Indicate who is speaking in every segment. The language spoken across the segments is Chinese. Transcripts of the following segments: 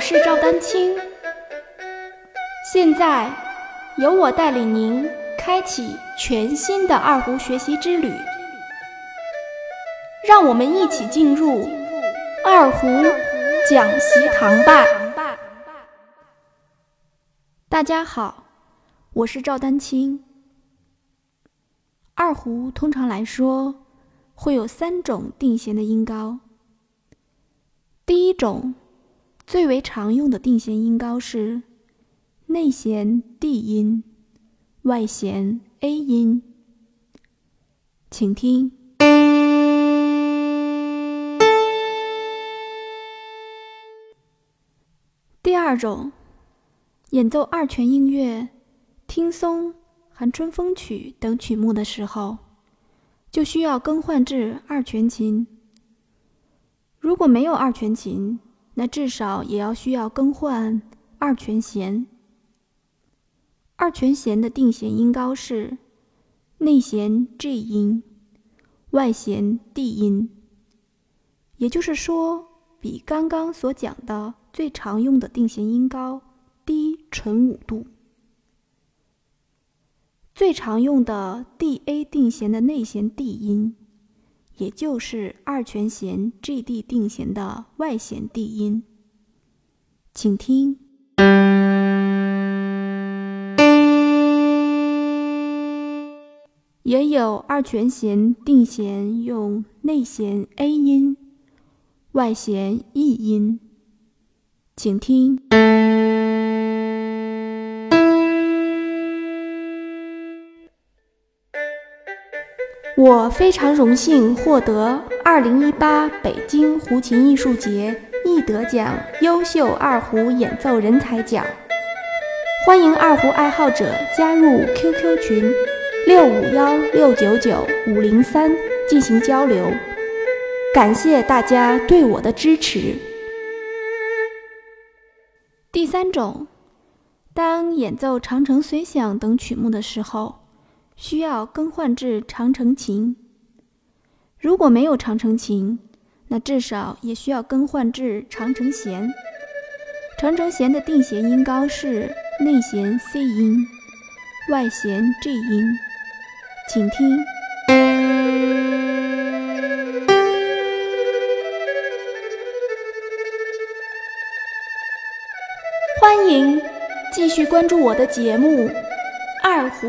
Speaker 1: 我是赵丹青，现在由我带领您开启全新的二胡学习之旅，让我们一起进入二胡讲习堂吧。大家好，我是赵丹青。二胡通常来说会有三种定弦的音高，第一种。最为常用的定弦音高是内弦 D 音，外弦 A 音。请听。第二种，演奏二泉映月、听松、寒春风曲等曲目的时候，就需要更换至二泉琴。如果没有二泉琴，那至少也要需要更换二全弦。二全弦的定弦音高是内弦 G 音，外弦 D 音，也就是说，比刚刚所讲的最常用的定弦音高低纯五度。最常用的 D A 定弦的内弦 D 音。也就是二全弦 G D 定弦的外弦 D 音，请听。也有二全弦定弦用内弦 A 音，外弦 E 音，请听。我非常荣幸获得2018北京胡琴艺术节易得奖优秀二胡演奏人才奖，欢迎二胡爱好者加入 QQ 群六五幺六九九五零三进行交流，感谢大家对我的支持。第三种，当演奏长城随想等曲目的时候。需要更换至长城琴。如果没有长城琴，那至少也需要更换至长城弦。长城弦的定弦音高是内弦 C 音，外弦 G 音，请听。欢迎继续关注我的节目《二胡》。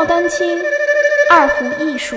Speaker 1: 赵丹青，二胡艺术。